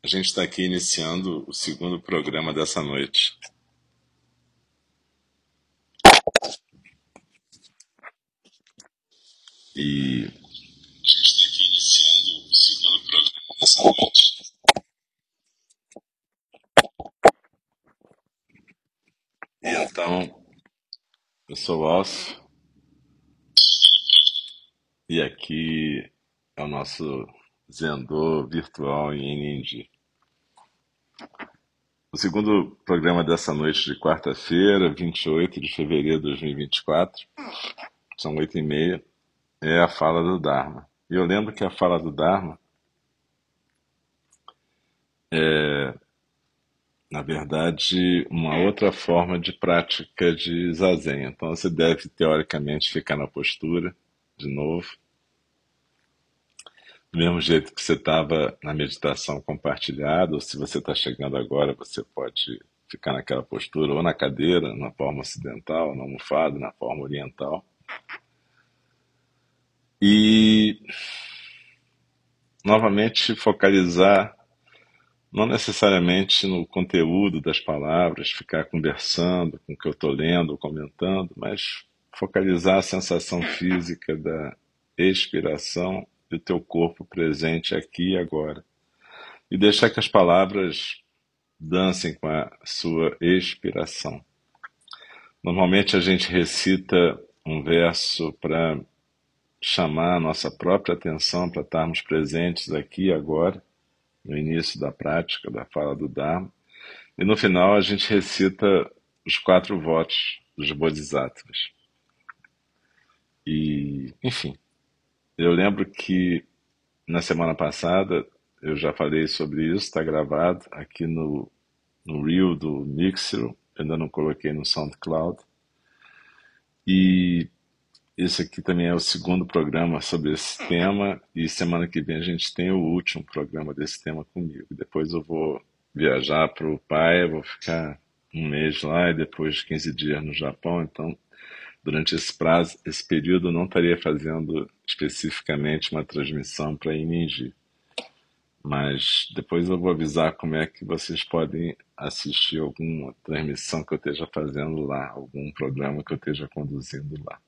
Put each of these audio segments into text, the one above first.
A gente está aqui iniciando o segundo programa dessa noite. E a gente está aqui iniciando o segundo programa dessa noite. Então, eu sou o Alcio, e aqui é o nosso Zendô virtual em NNG. O segundo programa dessa noite de quarta-feira, 28 de fevereiro de 2024, são oito e meia, é a fala do Dharma. E eu lembro que a fala do Dharma é, na verdade, uma outra forma de prática de zazen. Então você deve, teoricamente, ficar na postura, de novo, do mesmo jeito que você estava na meditação compartilhada, ou se você está chegando agora, você pode ficar naquela postura, ou na cadeira, na forma ocidental, na almofada, na forma oriental. E, novamente, focalizar não necessariamente no conteúdo das palavras, ficar conversando com o que eu estou lendo comentando, mas focalizar a sensação física da expiração e o teu corpo presente aqui e agora. E deixar que as palavras dancem com a sua expiração. Normalmente a gente recita um verso para chamar a nossa própria atenção para estarmos presentes aqui e agora, no início da prática, da fala do Dharma. E no final a gente recita os quatro votos dos Bodhisattvas. E, enfim, eu lembro que na semana passada eu já falei sobre isso, está gravado aqui no, no Reel do Mixer, ainda não coloquei no SoundCloud. E esse aqui também é o segundo programa sobre esse tema, e semana que vem a gente tem o último programa desse tema comigo. Depois eu vou viajar para o pai, vou ficar um mês lá e depois 15 dias no Japão, então durante esse prazo, esse período, não estaria fazendo especificamente uma transmissão para Iningi. Mas depois eu vou avisar como é que vocês podem assistir alguma transmissão que eu esteja fazendo lá, algum programa que eu esteja conduzindo lá.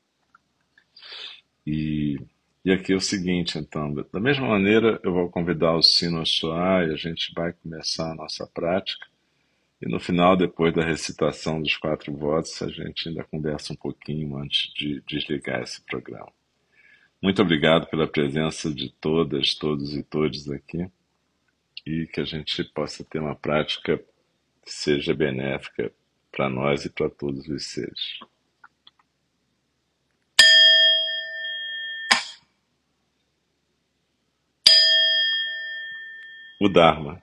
E, e aqui é o seguinte, então, da mesma maneira eu vou convidar o sino a soar e a gente vai começar a nossa prática. E no final, depois da recitação dos quatro votos, a gente ainda conversa um pouquinho antes de desligar esse programa. Muito obrigado pela presença de todas, todos e todos aqui e que a gente possa ter uma prática que seja benéfica para nós e para todos os seres. O Dharma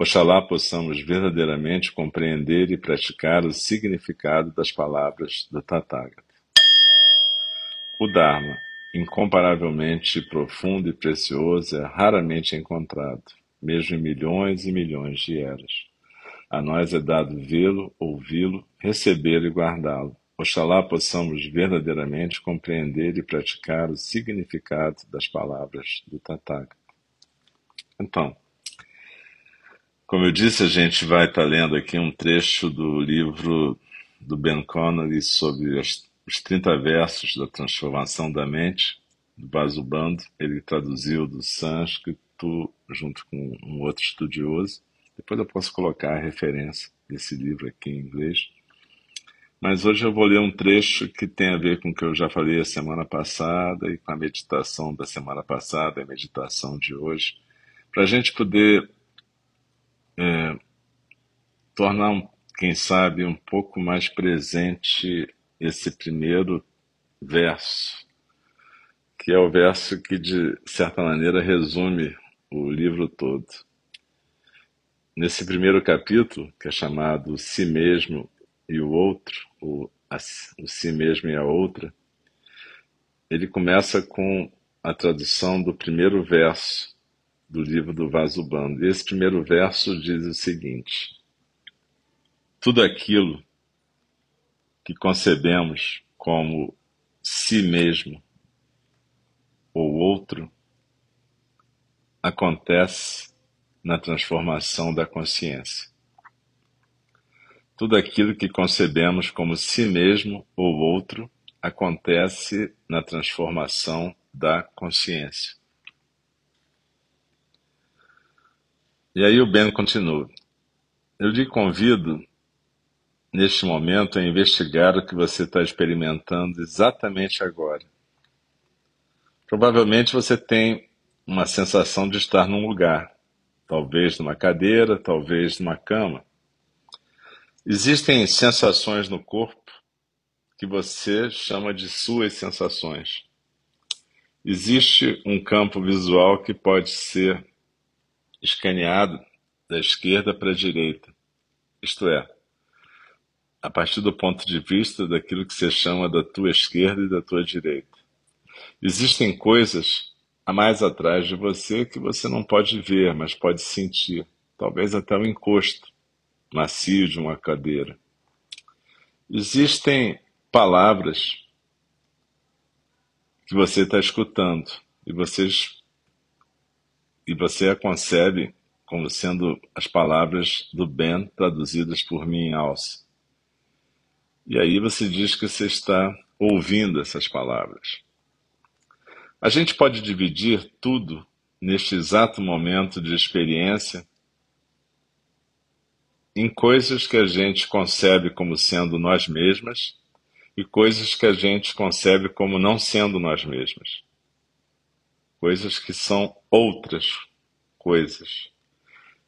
Oxalá possamos verdadeiramente compreender e praticar o significado das palavras do Tathagata. O Dharma, incomparavelmente profundo e precioso, é raramente encontrado, mesmo em milhões e milhões de eras. A nós é dado vê-lo, ouvi-lo, recebê-lo e guardá-lo. Oxalá possamos verdadeiramente compreender e praticar o significado das palavras do Tathagata. Então, como eu disse, a gente vai estar lendo aqui um trecho do livro do Ben Connery sobre os 30 versos da transformação da mente, do Basubando. Ele traduziu do sânscrito junto com um outro estudioso. Depois eu posso colocar a referência desse livro aqui em inglês. Mas hoje eu vou ler um trecho que tem a ver com o que eu já falei a semana passada e com a meditação da semana passada a meditação de hoje, para a gente poder é, tornar, quem sabe, um pouco mais presente esse primeiro verso, que é o verso que, de certa maneira, resume o livro todo. nesse primeiro capítulo, que é chamado Si Mesmo e o Outro, o, a, o Si Mesmo e a Outra, ele começa com a tradução do primeiro verso do livro do Vasubando. E esse primeiro verso diz o seguinte: Tudo aquilo que concebemos como si mesmo ou outro acontece na transformação da consciência. Tudo aquilo que concebemos como si mesmo ou outro acontece na transformação da consciência. E aí o Ben continua. Eu lhe convido, neste momento, a investigar o que você está experimentando exatamente agora. Provavelmente você tem uma sensação de estar num lugar, talvez numa cadeira, talvez numa cama. Existem sensações no corpo que você chama de suas sensações. Existe um campo visual que pode ser escaneado da esquerda para a direita, isto é, a partir do ponto de vista daquilo que você chama da tua esquerda e da tua direita. Existem coisas a mais atrás de você que você não pode ver, mas pode sentir, talvez até o encosto macio de uma cadeira. Existem palavras que você está escutando e vocês e você a concebe como sendo as palavras do Ben traduzidas por mim em alça. E aí você diz que você está ouvindo essas palavras. A gente pode dividir tudo neste exato momento de experiência em coisas que a gente concebe como sendo nós mesmas e coisas que a gente concebe como não sendo nós mesmas. Coisas que são outras coisas.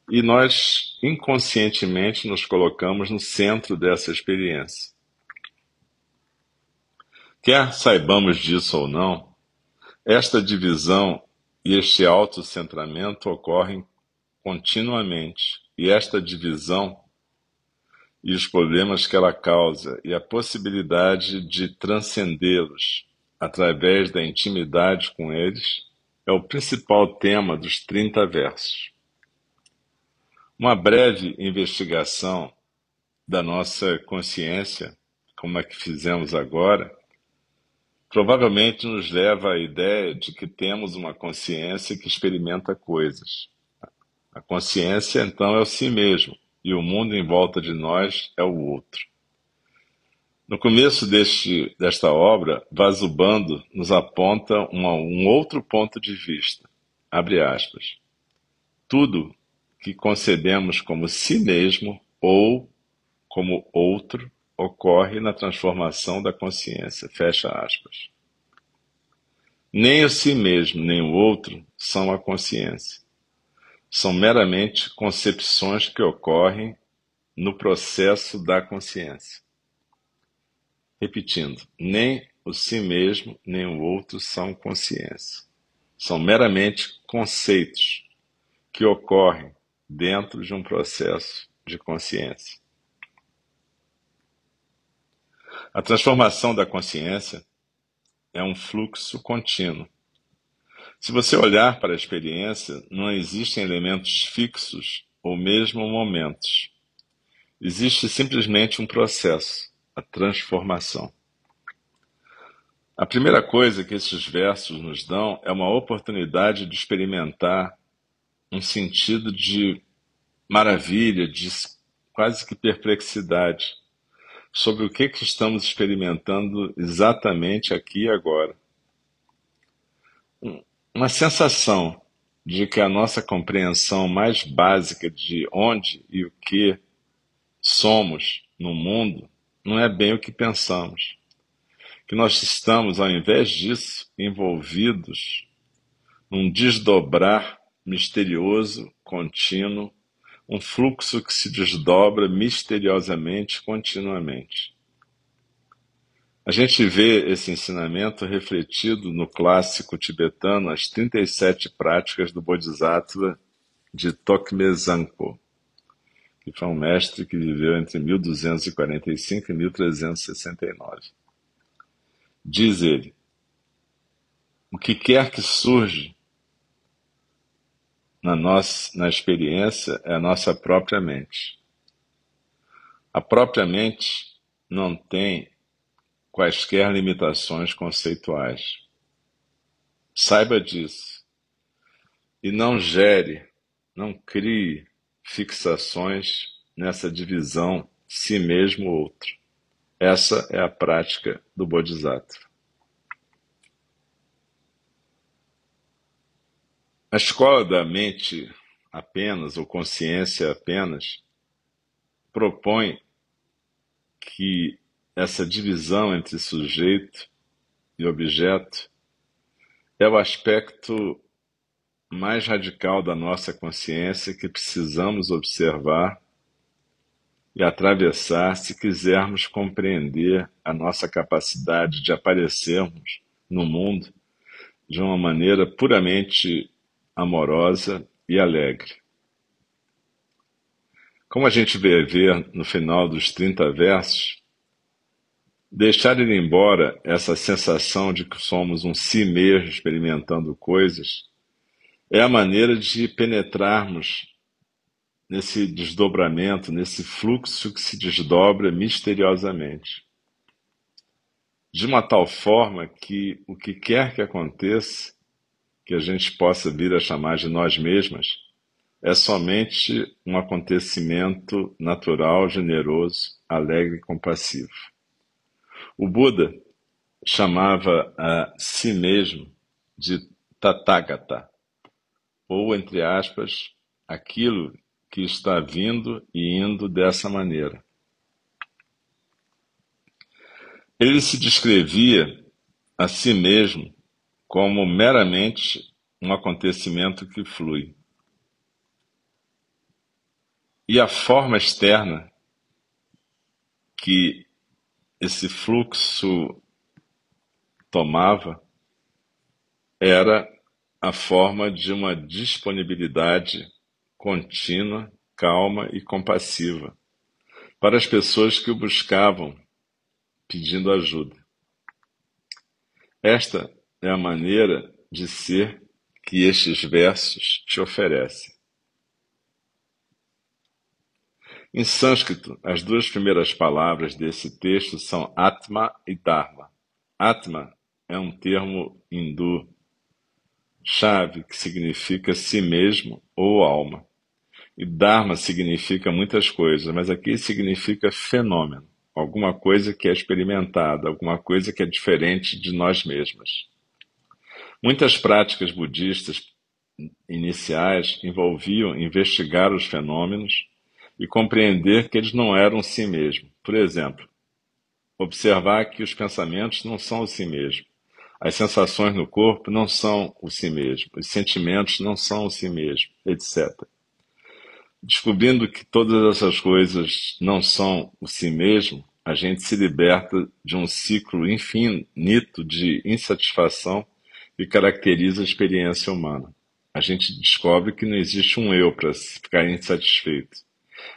E nós inconscientemente nos colocamos no centro dessa experiência. Quer saibamos disso ou não, esta divisão e este autocentramento ocorrem continuamente, e esta divisão e os problemas que ela causa e a possibilidade de transcendê-los através da intimidade com eles é o principal tema dos 30 versos. Uma breve investigação da nossa consciência, como a que fizemos agora, provavelmente nos leva à ideia de que temos uma consciência que experimenta coisas. A consciência, então, é o si mesmo, e o mundo em volta de nós é o outro. No começo deste, desta obra, Vasubando nos aponta uma, um outro ponto de vista. Abre aspas. Tudo que concebemos como si mesmo ou como outro ocorre na transformação da consciência. Fecha aspas. Nem o si mesmo, nem o outro são a consciência são meramente concepções que ocorrem no processo da consciência. Repetindo, nem o si mesmo nem o outro são consciência. São meramente conceitos que ocorrem dentro de um processo de consciência. A transformação da consciência é um fluxo contínuo se você olhar para a experiência, não existem elementos fixos ou mesmo momentos. Existe simplesmente um processo, a transformação. A primeira coisa que esses versos nos dão é uma oportunidade de experimentar um sentido de maravilha, de quase que perplexidade sobre o que, que estamos experimentando exatamente aqui e agora uma sensação de que a nossa compreensão mais básica de onde e o que somos no mundo não é bem o que pensamos. Que nós estamos, ao invés disso, envolvidos num desdobrar misterioso, contínuo, um fluxo que se desdobra misteriosamente, continuamente. A gente vê esse ensinamento refletido no clássico tibetano As 37 Práticas do Bodhisattva de Tokme Zanpo. Que foi um mestre que viveu entre 1245 e 1369. Diz ele: o que quer que surge na nossa na experiência é a nossa própria mente. A própria mente não tem quaisquer limitações conceituais. Saiba disso. E não gere, não crie fixações nessa divisão si mesmo outro. Essa é a prática do Bodhisattva. A escola da mente apenas, ou consciência apenas, propõe que essa divisão entre sujeito e objeto é o aspecto mais radical da nossa consciência que precisamos observar e atravessar se quisermos compreender a nossa capacidade de aparecermos no mundo de uma maneira puramente amorosa e alegre. Como a gente vê ver no final dos 30 versos, deixar ir embora essa sensação de que somos um si mesmo experimentando coisas é a maneira de penetrarmos nesse desdobramento, nesse fluxo que se desdobra misteriosamente. De uma tal forma que o que quer que aconteça, que a gente possa vir a chamar de nós mesmas, é somente um acontecimento natural, generoso, alegre e compassivo. O Buda chamava a si mesmo de Tathagata, ou, entre aspas, aquilo que está vindo e indo dessa maneira. Ele se descrevia a si mesmo como meramente um acontecimento que flui. E a forma externa que esse fluxo tomava era a forma de uma disponibilidade contínua, calma e compassiva para as pessoas que o buscavam pedindo ajuda. Esta é a maneira de ser que estes versos te oferecem. Em sânscrito, as duas primeiras palavras desse texto são Atma e Dharma. Atma é um termo hindu chave que significa si mesmo ou alma. E Dharma significa muitas coisas, mas aqui significa fenômeno, alguma coisa que é experimentada, alguma coisa que é diferente de nós mesmos. Muitas práticas budistas iniciais envolviam investigar os fenômenos e compreender que eles não eram si mesmo. Por exemplo, observar que os pensamentos não são si mesmo, as sensações no corpo não são o si mesmo, os sentimentos não são o si mesmo, etc. Descobrindo que todas essas coisas não são o si mesmo, a gente se liberta de um ciclo infinito de insatisfação que caracteriza a experiência humana. A gente descobre que não existe um eu para ficar insatisfeito.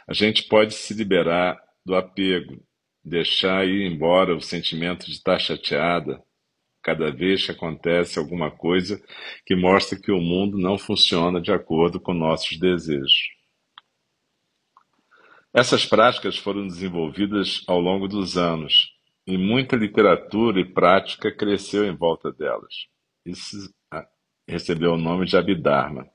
A gente pode se liberar do apego, deixar ir embora o sentimento de estar chateada cada vez que acontece alguma coisa que mostra que o mundo não funciona de acordo com nossos desejos. Essas práticas foram desenvolvidas ao longo dos anos e muita literatura e prática cresceu em volta delas. Isso ah, recebeu o nome de Abhidharma.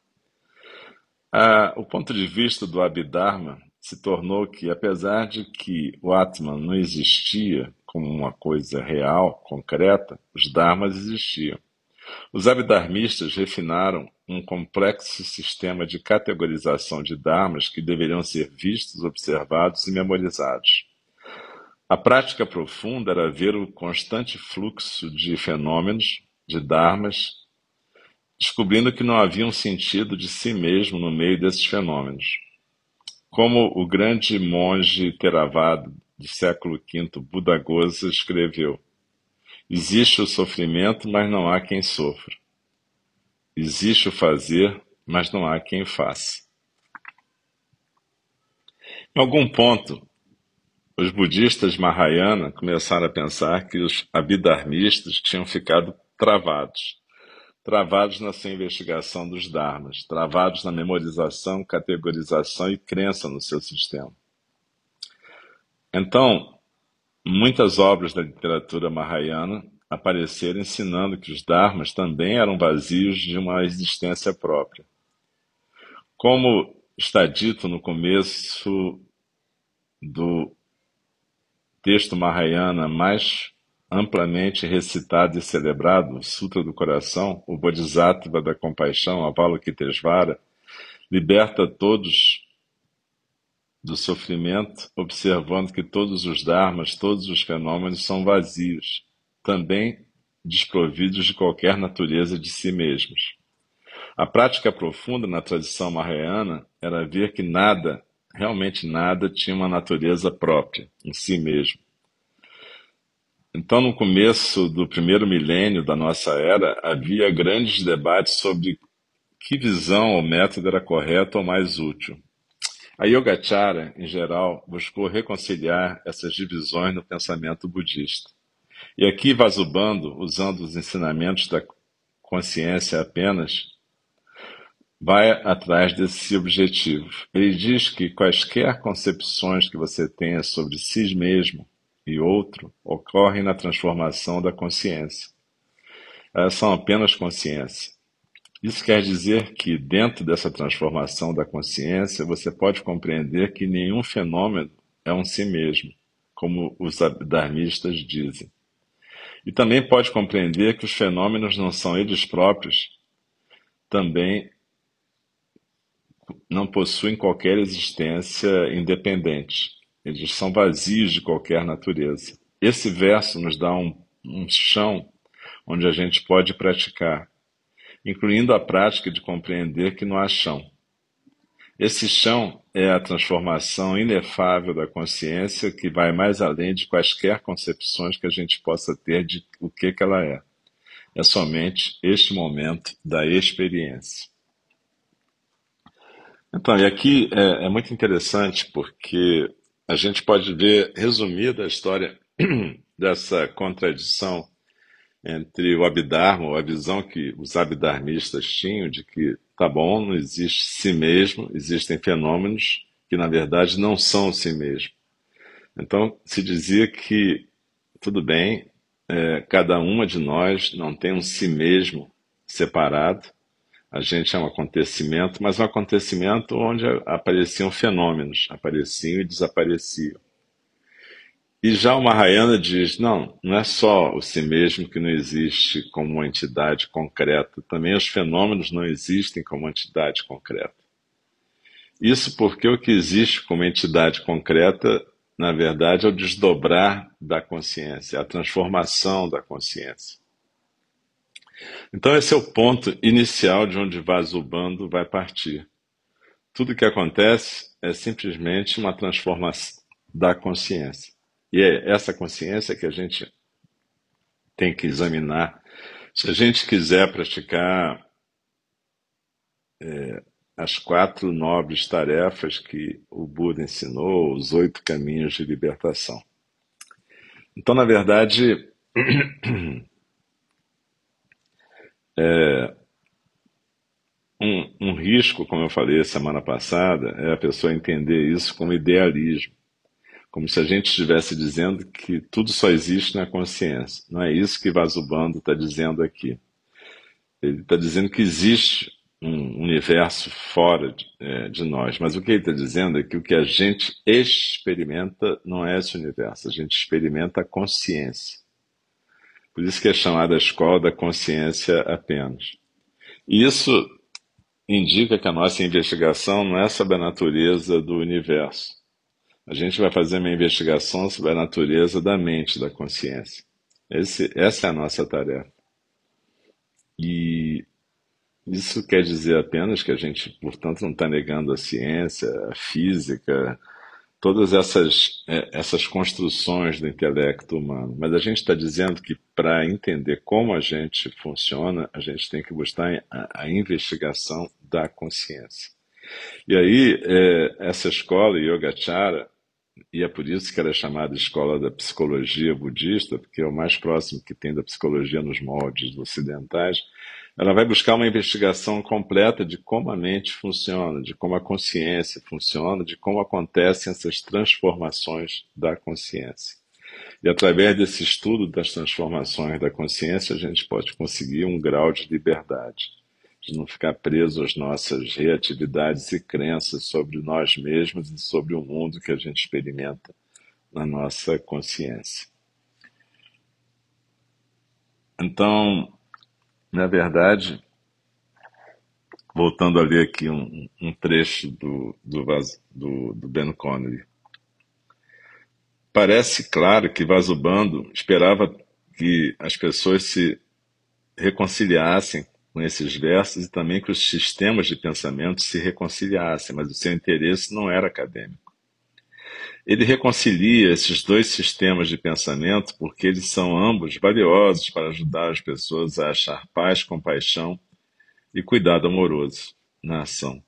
Ah, o ponto de vista do Abhidharma se tornou que, apesar de que o Atman não existia como uma coisa real, concreta, os Dharmas existiam. Os abhidharmistas refinaram um complexo sistema de categorização de Dharmas que deveriam ser vistos, observados e memorizados. A prática profunda era ver o constante fluxo de fenômenos, de dharmas, descobrindo que não havia um sentido de si mesmo no meio desses fenômenos. Como o grande monge Theravada do século V, Buddhaghosa, escreveu: Existe o sofrimento, mas não há quem sofra. Existe o fazer, mas não há quem faça. Em algum ponto, os budistas Mahayana começaram a pensar que os abhidharmistas tinham ficado travados. Travados na sua investigação dos dharmas, travados na memorização, categorização e crença no seu sistema. Então, muitas obras da literatura Mahayana apareceram ensinando que os dharmas também eram vazios de uma existência própria. Como está dito no começo do texto Mahayana mais amplamente recitado e celebrado, o Sutra do Coração, o Bodhisattva da Compaixão, Avalokitesvara, liberta todos do sofrimento, observando que todos os dharmas, todos os fenômenos são vazios, também desprovidos de qualquer natureza de si mesmos. A prática profunda na tradição mahayana era ver que nada, realmente nada, tinha uma natureza própria em si mesmo. Então, no começo do primeiro milênio da nossa era, havia grandes debates sobre que visão ou método era correto ou mais útil. A Yogacara, em geral, buscou reconciliar essas divisões no pensamento budista. E aqui Vasubando, usando os ensinamentos da consciência apenas, vai atrás desse objetivo. Ele diz que quaisquer concepções que você tenha sobre si mesmo e outro ocorrem na transformação da consciência. Elas são apenas consciência. Isso quer dizer que, dentro dessa transformação da consciência, você pode compreender que nenhum fenômeno é um si mesmo, como os dharmistas dizem. E também pode compreender que os fenômenos não são eles próprios, também não possuem qualquer existência independente. Eles são vazios de qualquer natureza. Esse verso nos dá um, um chão onde a gente pode praticar incluindo a prática de compreender que não há chão. Esse chão é a transformação inefável da consciência que vai mais além de quaisquer concepções que a gente possa ter de o que, que ela é. É somente este momento da experiência. Então, e aqui é, é muito interessante porque a gente pode ver resumida a história dessa contradição entre o Abdharma, ou a visão que os abdharmistas tinham de que, tá bom, não existe si mesmo, existem fenômenos que, na verdade, não são si mesmo. Então, se dizia que, tudo bem, é, cada uma de nós não tem um si mesmo separado, a gente é um acontecimento, mas um acontecimento onde apareciam fenômenos, apareciam e desapareciam. E já o Mahayana diz: não, não é só o si mesmo que não existe como uma entidade concreta, também os fenômenos não existem como entidade concreta. Isso porque o que existe como entidade concreta, na verdade, é o desdobrar da consciência, a transformação da consciência. Então, esse é o ponto inicial de onde Vasubando vai partir. Tudo que acontece é simplesmente uma transformação da consciência. E é essa consciência que a gente tem que examinar. Se a gente quiser praticar é, as quatro nobres tarefas que o Buda ensinou, os oito caminhos de libertação. Então, na verdade, é, um, um risco, como eu falei semana passada, é a pessoa entender isso como idealismo como se a gente estivesse dizendo que tudo só existe na consciência. Não é isso que Vasubando está dizendo aqui. Ele está dizendo que existe um universo fora de, é, de, nós, mas o que ele está dizendo é que o que a gente experimenta não é esse universo, a gente experimenta a consciência. Por isso que é chamada a escola da consciência apenas. E isso indica que a nossa investigação não é sobre a natureza do universo, a gente vai fazer uma investigação sobre a natureza da mente, da consciência. Esse, essa é a nossa tarefa. E isso quer dizer apenas que a gente, portanto, não está negando a ciência, a física, todas essas, é, essas construções do intelecto humano. Mas a gente está dizendo que para entender como a gente funciona, a gente tem que buscar a, a investigação da consciência. E aí, é, essa escola, Yogacara, e é por isso que ela é chamada Escola da Psicologia Budista, porque é o mais próximo que tem da psicologia nos moldes ocidentais, ela vai buscar uma investigação completa de como a mente funciona, de como a consciência funciona, de como acontecem essas transformações da consciência. E através desse estudo das transformações da consciência, a gente pode conseguir um grau de liberdade, de não ficar preso às nossas reatividades e crenças sobre nós mesmos e sobre o mundo que a gente experimenta na nossa consciência. Então, na verdade, voltando a ler aqui um, um trecho do, do, do, do Ben Connery, Parece claro que Vasubando esperava que as pessoas se reconciliassem com esses versos e também que os sistemas de pensamento se reconciliassem, mas o seu interesse não era acadêmico. Ele reconcilia esses dois sistemas de pensamento porque eles são ambos valiosos para ajudar as pessoas a achar paz, compaixão e cuidado amoroso na ação.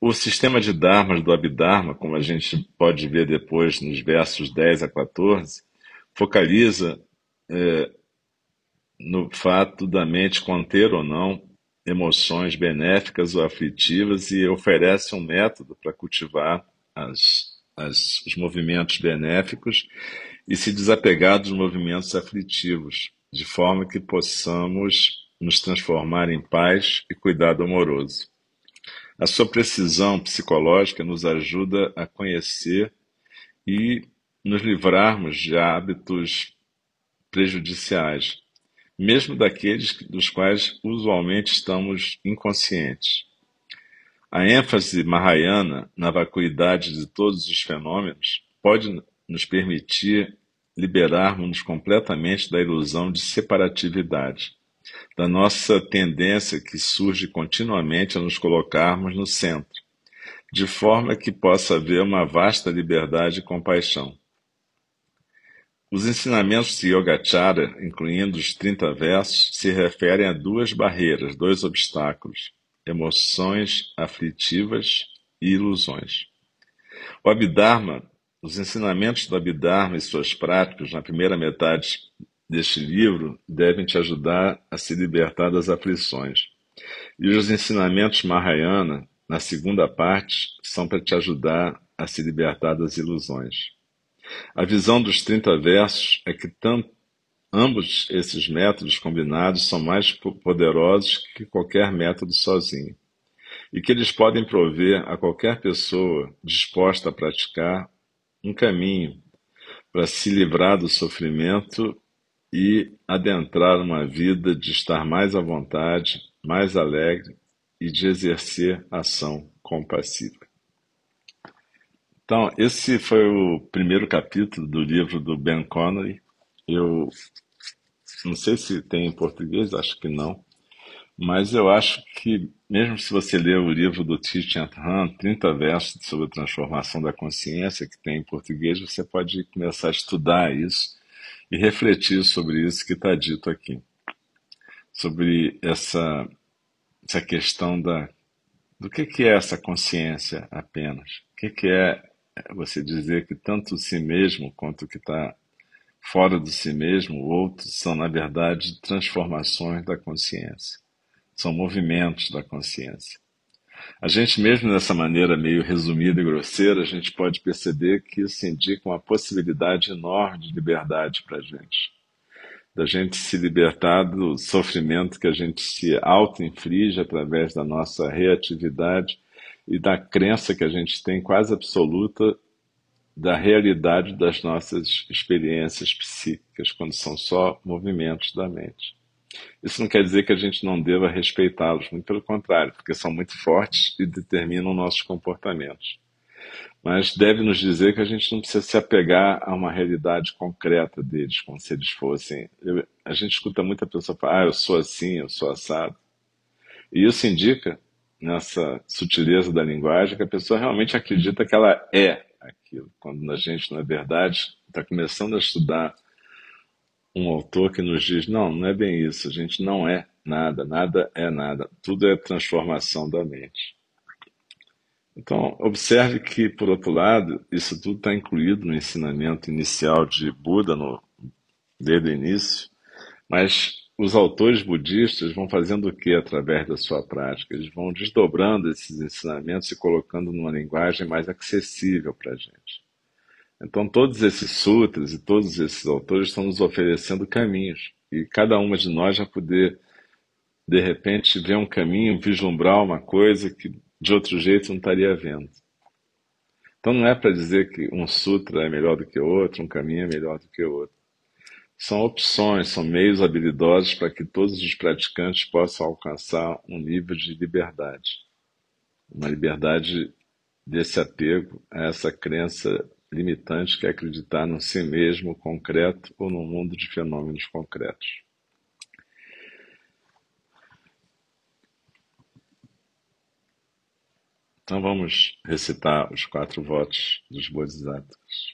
O sistema de dharmas do Abhidharma, como a gente pode ver depois nos versos 10 a 14, focaliza é, no fato da mente conter ou não emoções benéficas ou aflitivas e oferece um método para cultivar as, as, os movimentos benéficos e se desapegar dos movimentos aflitivos, de forma que possamos nos transformar em paz e cuidado amoroso. A sua precisão psicológica nos ajuda a conhecer e nos livrarmos de hábitos prejudiciais, mesmo daqueles dos quais usualmente estamos inconscientes. A ênfase mahayana na vacuidade de todos os fenômenos pode nos permitir liberarmos-nos completamente da ilusão de separatividade da nossa tendência que surge continuamente a nos colocarmos no centro, de forma que possa haver uma vasta liberdade e compaixão. Os ensinamentos de Yogacara, incluindo os 30 versos, se referem a duas barreiras, dois obstáculos: emoções aflitivas e ilusões. O Abhidharma, os ensinamentos do Abhidharma e suas práticas na primeira metade deste livro devem te ajudar a se libertar das aflições. E os ensinamentos Mahayana, na segunda parte, são para te ajudar a se libertar das ilusões. A visão dos 30 versos é que tanto, ambos esses métodos combinados são mais poderosos que qualquer método sozinho, e que eles podem prover a qualquer pessoa disposta a praticar um caminho para se livrar do sofrimento e adentrar uma vida de estar mais à vontade, mais alegre e de exercer ação compassiva. Então, esse foi o primeiro capítulo do livro do Ben Connery. Eu não sei se tem em português, acho que não, mas eu acho que, mesmo se você ler o livro do Thich Nhat Hanh, 30 versos sobre a transformação da consciência, que tem em português, você pode começar a estudar isso e refletir sobre isso que está dito aqui, sobre essa, essa questão da, do que, que é essa consciência apenas, o que, que é você dizer que tanto si mesmo quanto o que está fora do si mesmo, o outro, são, na verdade, transformações da consciência, são movimentos da consciência. A gente, mesmo dessa maneira meio resumida e grosseira, a gente pode perceber que isso indica uma possibilidade enorme de liberdade para a gente. Da gente se libertar do sofrimento que a gente se auto-inflige através da nossa reatividade e da crença que a gente tem quase absoluta da realidade das nossas experiências psíquicas, quando são só movimentos da mente. Isso não quer dizer que a gente não deva respeitá-los, muito pelo contrário, porque são muito fortes e determinam nossos comportamentos. Mas deve nos dizer que a gente não precisa se apegar a uma realidade concreta deles, como se eles fossem. Eu, a gente escuta muita pessoa falar, ah, eu sou assim, eu sou assado. E isso indica, nessa sutileza da linguagem, que a pessoa realmente acredita que ela é aquilo, quando a gente, na verdade, está começando a estudar um autor que nos diz: não, não é bem isso, a gente não é nada, nada é nada, tudo é transformação da mente. Então, observe que, por outro lado, isso tudo está incluído no ensinamento inicial de Buda, no, desde o início, mas os autores budistas vão fazendo o que através da sua prática? Eles vão desdobrando esses ensinamentos e colocando numa linguagem mais acessível para a gente. Então, todos esses sutras e todos esses autores estão nos oferecendo caminhos. E cada uma de nós vai poder, de repente, ver um caminho, vislumbrar uma coisa que de outro jeito não estaria vendo. Então, não é para dizer que um sutra é melhor do que outro, um caminho é melhor do que outro. São opções, são meios habilidosos para que todos os praticantes possam alcançar um nível de liberdade. Uma liberdade desse apego a essa crença limitante que é acreditar no si mesmo concreto ou no mundo de fenômenos concretos. Então vamos recitar os quatro votos dos Bodhisattvas.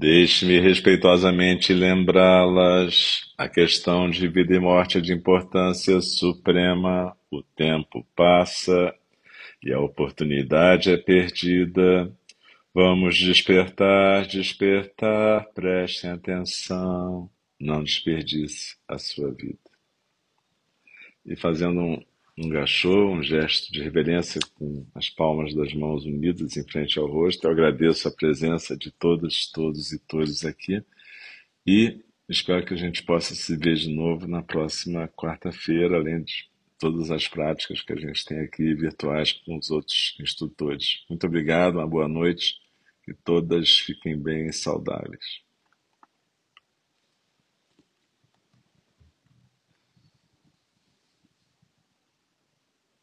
Deixe-me respeitosamente lembrá-las. A questão de vida e morte é de importância suprema. O tempo passa e a oportunidade é perdida. Vamos despertar, despertar, prestem atenção. Não desperdice a sua vida. E fazendo um, um gachô, um gesto de reverência com as palmas das mãos unidas em frente ao rosto. Eu agradeço a presença de todas, todos e todos aqui e espero que a gente possa se ver de novo na próxima quarta-feira, além de todas as práticas que a gente tem aqui virtuais com os outros instrutores. Muito obrigado, uma boa noite e todas fiquem bem e saudáveis.